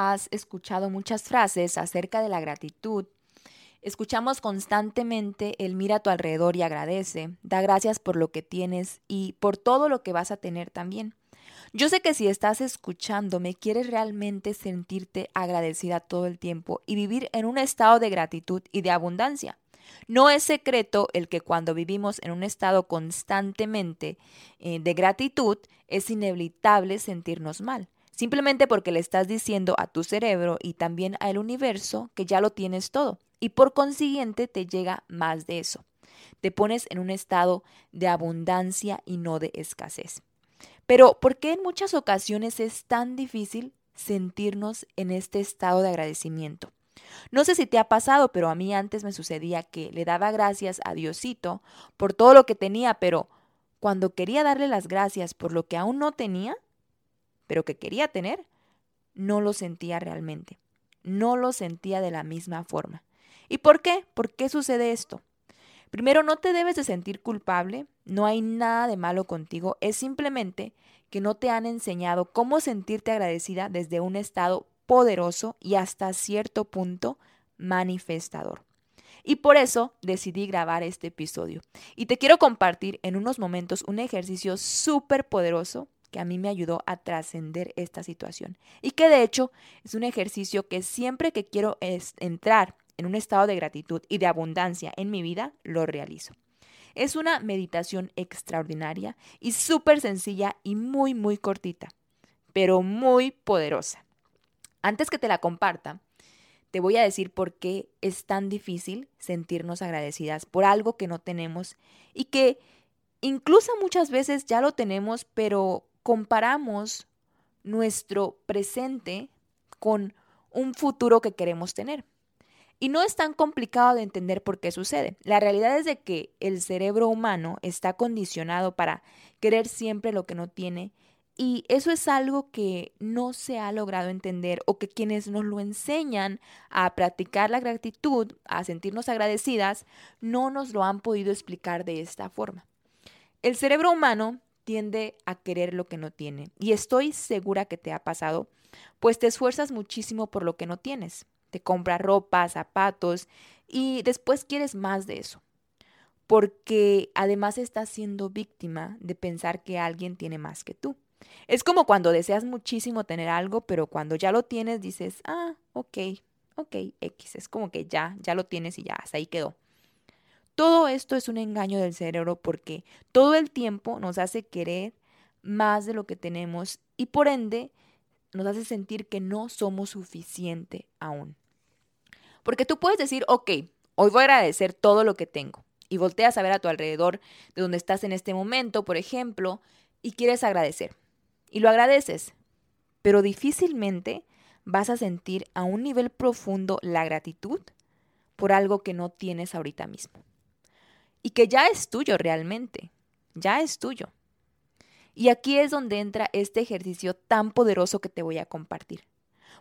has escuchado muchas frases acerca de la gratitud. Escuchamos constantemente el mira a tu alrededor y agradece, da gracias por lo que tienes y por todo lo que vas a tener también. Yo sé que si estás escuchándome, quieres realmente sentirte agradecida todo el tiempo y vivir en un estado de gratitud y de abundancia. No es secreto el que cuando vivimos en un estado constantemente eh, de gratitud, es inevitable sentirnos mal simplemente porque le estás diciendo a tu cerebro y también al universo que ya lo tienes todo y por consiguiente te llega más de eso. Te pones en un estado de abundancia y no de escasez. Pero ¿por qué en muchas ocasiones es tan difícil sentirnos en este estado de agradecimiento? No sé si te ha pasado, pero a mí antes me sucedía que le daba gracias a Diosito por todo lo que tenía, pero cuando quería darle las gracias por lo que aún no tenía, pero que quería tener, no lo sentía realmente. No lo sentía de la misma forma. ¿Y por qué? ¿Por qué sucede esto? Primero, no te debes de sentir culpable, no hay nada de malo contigo, es simplemente que no te han enseñado cómo sentirte agradecida desde un estado poderoso y hasta cierto punto manifestador. Y por eso decidí grabar este episodio. Y te quiero compartir en unos momentos un ejercicio súper poderoso que a mí me ayudó a trascender esta situación y que de hecho es un ejercicio que siempre que quiero entrar en un estado de gratitud y de abundancia en mi vida, lo realizo. Es una meditación extraordinaria y súper sencilla y muy, muy cortita, pero muy poderosa. Antes que te la comparta, te voy a decir por qué es tan difícil sentirnos agradecidas por algo que no tenemos y que incluso muchas veces ya lo tenemos, pero comparamos nuestro presente con un futuro que queremos tener. Y no es tan complicado de entender por qué sucede. La realidad es de que el cerebro humano está condicionado para querer siempre lo que no tiene y eso es algo que no se ha logrado entender o que quienes nos lo enseñan a practicar la gratitud, a sentirnos agradecidas, no nos lo han podido explicar de esta forma. El cerebro humano tiende a querer lo que no tiene. Y estoy segura que te ha pasado, pues te esfuerzas muchísimo por lo que no tienes. Te compras ropa, zapatos y después quieres más de eso. Porque además estás siendo víctima de pensar que alguien tiene más que tú. Es como cuando deseas muchísimo tener algo, pero cuando ya lo tienes dices, ah, ok, ok, X. Es como que ya, ya lo tienes y ya, hasta ahí quedó. Todo esto es un engaño del cerebro porque todo el tiempo nos hace querer más de lo que tenemos y por ende nos hace sentir que no somos suficiente aún. Porque tú puedes decir, ok, hoy voy a agradecer todo lo que tengo y volteas a ver a tu alrededor de donde estás en este momento, por ejemplo, y quieres agradecer. Y lo agradeces, pero difícilmente vas a sentir a un nivel profundo la gratitud por algo que no tienes ahorita mismo y que ya es tuyo realmente, ya es tuyo. Y aquí es donde entra este ejercicio tan poderoso que te voy a compartir.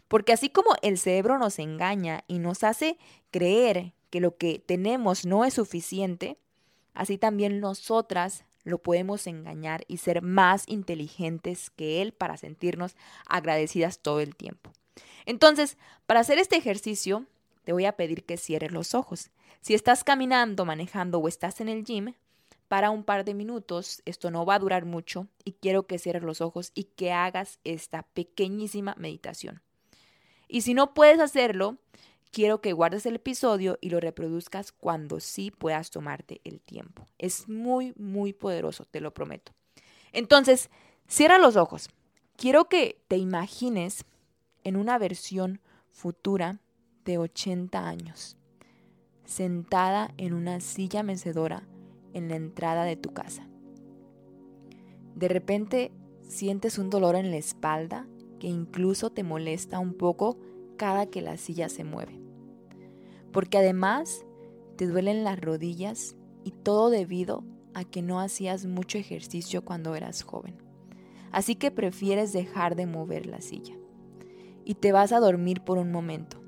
Porque así como el cerebro nos engaña y nos hace creer que lo que tenemos no es suficiente, así también nosotras lo podemos engañar y ser más inteligentes que él para sentirnos agradecidas todo el tiempo. Entonces, para hacer este ejercicio, te voy a pedir que cierres los ojos. Si estás caminando, manejando o estás en el gym, para un par de minutos, esto no va a durar mucho y quiero que cierres los ojos y que hagas esta pequeñísima meditación. Y si no puedes hacerlo, quiero que guardes el episodio y lo reproduzcas cuando sí puedas tomarte el tiempo. Es muy, muy poderoso, te lo prometo. Entonces, cierra los ojos. Quiero que te imagines en una versión futura de 80 años, sentada en una silla mecedora en la entrada de tu casa. De repente sientes un dolor en la espalda que incluso te molesta un poco cada que la silla se mueve. Porque además te duelen las rodillas y todo debido a que no hacías mucho ejercicio cuando eras joven. Así que prefieres dejar de mover la silla. Y te vas a dormir por un momento.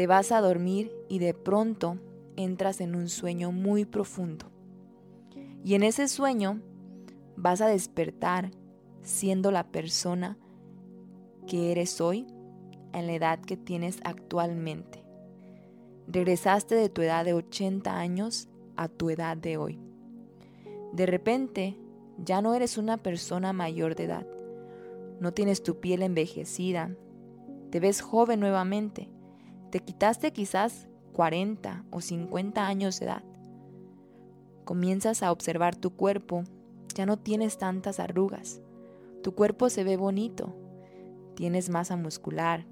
Te vas a dormir y de pronto entras en un sueño muy profundo. Y en ese sueño vas a despertar siendo la persona que eres hoy en la edad que tienes actualmente. Regresaste de tu edad de 80 años a tu edad de hoy. De repente, ya no eres una persona mayor de edad. No tienes tu piel envejecida. Te ves joven nuevamente. Te quitaste quizás 40 o 50 años de edad. Comienzas a observar tu cuerpo. Ya no tienes tantas arrugas. Tu cuerpo se ve bonito. Tienes masa muscular.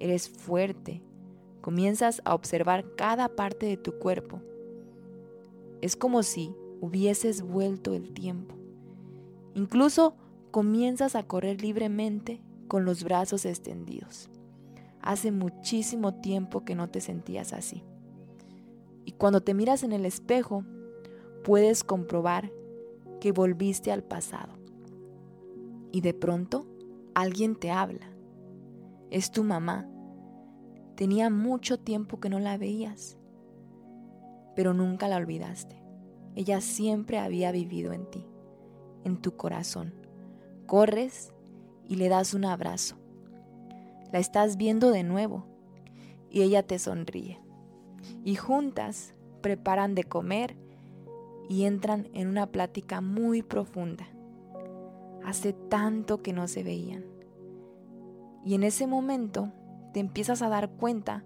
Eres fuerte. Comienzas a observar cada parte de tu cuerpo. Es como si hubieses vuelto el tiempo. Incluso comienzas a correr libremente con los brazos extendidos. Hace muchísimo tiempo que no te sentías así. Y cuando te miras en el espejo, puedes comprobar que volviste al pasado. Y de pronto, alguien te habla. Es tu mamá Tenía mucho tiempo que no la veías, pero nunca la olvidaste. Ella siempre había vivido en ti, en tu corazón. Corres y le das un abrazo. La estás viendo de nuevo y ella te sonríe. Y juntas preparan de comer y entran en una plática muy profunda. Hace tanto que no se veían. Y en ese momento te empiezas a dar cuenta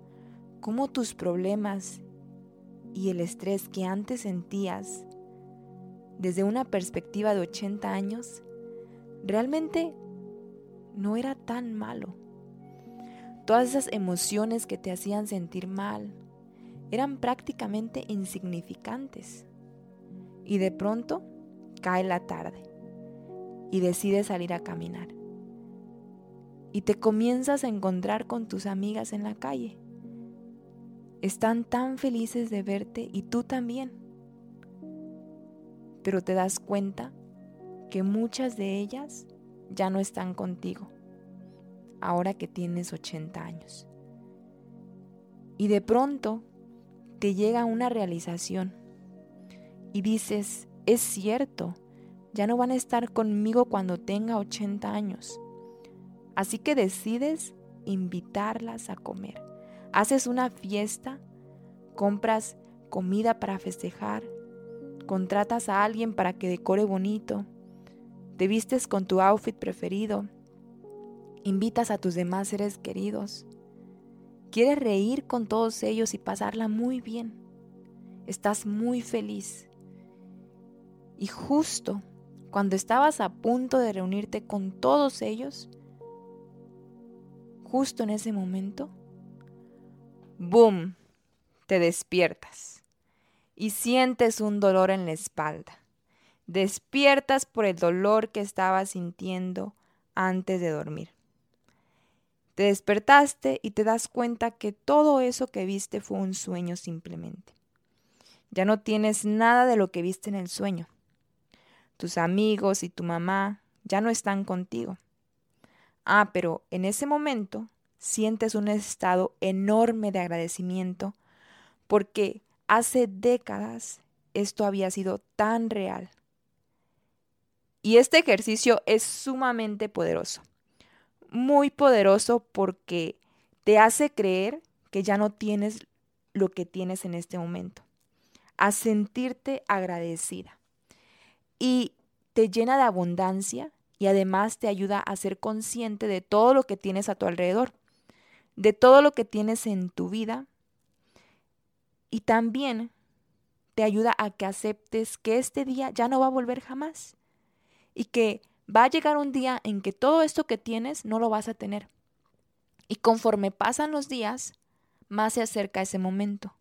cómo tus problemas y el estrés que antes sentías desde una perspectiva de 80 años realmente no era tan malo. Todas esas emociones que te hacían sentir mal eran prácticamente insignificantes. Y de pronto cae la tarde y decides salir a caminar y te comienzas a encontrar con tus amigas en la calle. Están tan felices de verte y tú también. Pero te das cuenta que muchas de ellas ya no están contigo, ahora que tienes 80 años. Y de pronto te llega una realización y dices, es cierto, ya no van a estar conmigo cuando tenga 80 años Así que decides invitarlas a comer. Haces una fiesta, compras comida para festejar, contratas a alguien para que decore bonito, te vistes con tu outfit preferido, invitas a tus demás seres queridos. Quieres reír con todos ellos y pasarla muy bien. Estás muy feliz. Y justo cuando estabas a punto de reunirte con todos ellos, justo en ese momento, ¡boom! Te despiertas y sientes un dolor en la espalda. Despiertas por el dolor que estabas sintiendo antes de dormir. Te despertaste y te das cuenta que todo eso que viste fue un sueño simplemente. Ya no tienes nada de lo que viste en el sueño. Tus amigos y tu mamá ya no están contigo. Ah, pero en ese momento sientes un estado enorme de agradecimiento porque hace décadas esto había sido tan real. Y este ejercicio es sumamente poderoso. Muy poderoso porque te hace creer que ya no tienes lo que tienes en este momento. A sentirte agradecida. Y te llena de abundancia y además te ayuda a ser consciente de todo lo que tienes a tu alrededor. de todo lo que tienes en tu vida y también te ayuda a que aceptes que este día ya no va a volver jamás y que va a llegar un día en que todo esto que tienes no lo vas a tener. Y conforme pasan los días, más se acerca ese momento.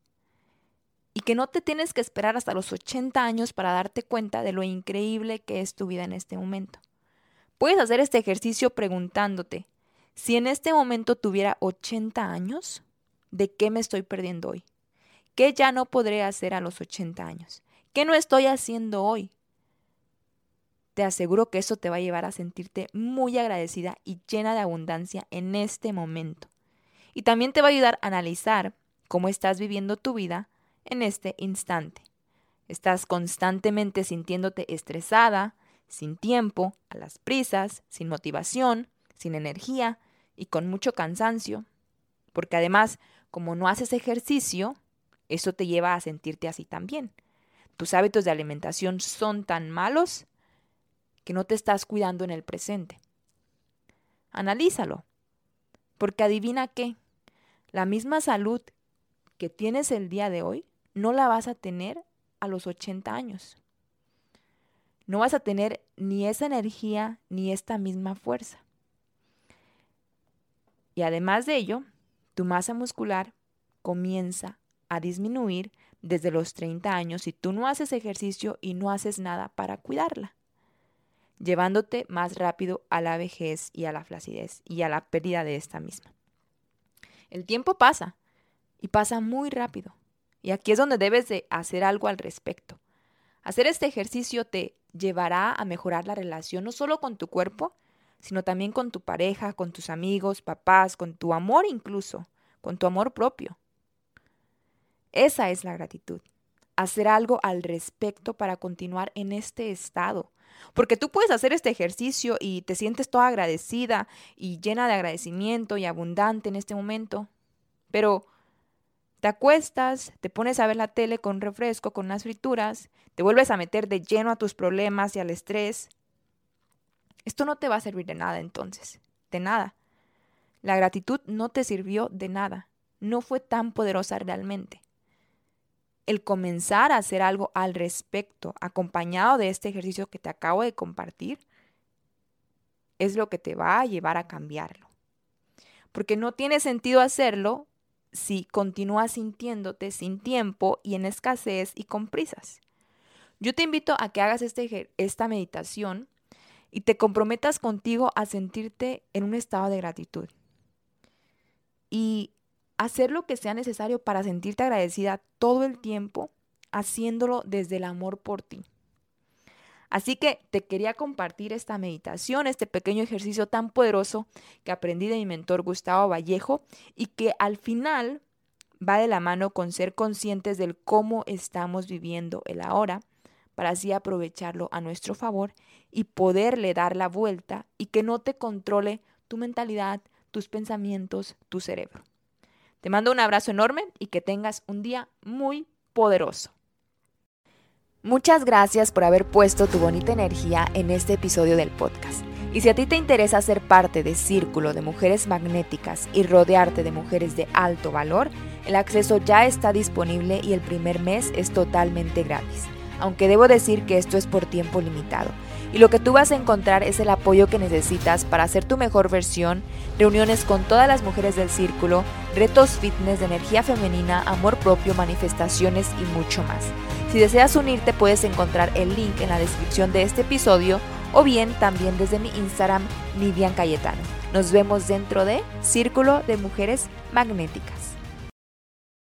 Y que no te tienes que esperar hasta los 80 años para darte cuenta de lo increíble que es tu vida en este momento. Puedes hacer este ejercicio preguntándote, si en este momento tuviera 80 años, ¿de qué me estoy perdiendo hoy? ¿Qué ya no podré hacer a los 80 años? ¿Qué no estoy haciendo hoy? Te aseguro que eso te va a llevar a sentirte muy agradecida y llena de abundancia en este momento. Y también te va a ayudar a analizar cómo estás viviendo tu vida en este instante. Estás constantemente sintiéndote estresada, sin tiempo, a las prisas, sin motivación, sin energía y con mucho cansancio. Porque además, como no haces ejercicio, eso te lleva a sentirte así también. Tus hábitos de alimentación son tan malos que no te estás cuidando en el presente. Analízalo, porque adivina qué, la misma salud que tienes el día de hoy no la vas a tener a los 80 años. No vas a tener ni esa energía ni esta misma fuerza. Y además de ello, tu masa muscular comienza a disminuir desde los 30 años si tú no haces ejercicio y no haces nada para cuidarla, llevándote más rápido a la vejez y a la flacidez y a la pérdida de esta misma. El tiempo pasa y pasa muy rápido. Y aquí es donde debes de hacer algo al respecto. Hacer este ejercicio te llevará a mejorar la relación no solo con tu cuerpo, sino también con tu pareja, con tus amigos, papás, con tu amor incluso, con tu amor propio. Esa es la gratitud. Hacer algo al respecto para continuar en este estado. Porque tú puedes hacer este ejercicio y te sientes toda agradecida y llena de agradecimiento y abundante en este momento. Pero te acuestas, te pones a ver la tele con refresco, con unas frituras, te vuelves a meter de lleno a tus problemas y al estrés. Esto no te va a servir de nada entonces, de nada. La gratitud no te sirvió de nada, no fue tan poderosa realmente el comenzar a hacer algo al respecto, acompañado de este ejercicio que te acabo de compartir, es lo que te va a llevar a cambiarlo. Porque no tiene sentido hacerlo si continúas sintiéndote sin tiempo y en escasez y con prisas. Yo te invito a que hagas este, esta meditación y te comprometas contigo a sentirte en un estado de gratitud. Y hacer lo que sea necesario para sentirte agradecida todo el tiempo, haciéndolo desde el amor por ti. Así que te quería compartir esta meditación, este pequeño ejercicio tan poderoso que aprendí de mi mentor Gustavo Vallejo y que al final va de la mano con ser conscientes del cómo estamos viviendo el ahora para así aprovecharlo a nuestro favor y poderle dar la vuelta y que no te controle tu mentalidad, tus pensamientos, tu cerebro. Te mando un abrazo enorme y que tengas un día muy poderoso. Muchas gracias por haber puesto tu bonita energía en este episodio del podcast. Y si a ti te interesa ser parte de Círculo de Mujeres Magnéticas y rodearte de mujeres de alto valor, el acceso ya está disponible y el primer mes es totalmente gratis. Aunque debo decir que esto es por tiempo limitado y lo que tú vas a encontrar es el apoyo que necesitas para hacer tu mejor versión, reuniones con todas las mujeres del círculo, retos fitness de energía femenina, amor propio, manifestaciones y mucho más. Si deseas unirte puedes encontrar el link en la descripción de este episodio o bien también desde mi Instagram Nidian Cayetano. Nos vemos dentro de Círculo de Mujeres Magnéticas.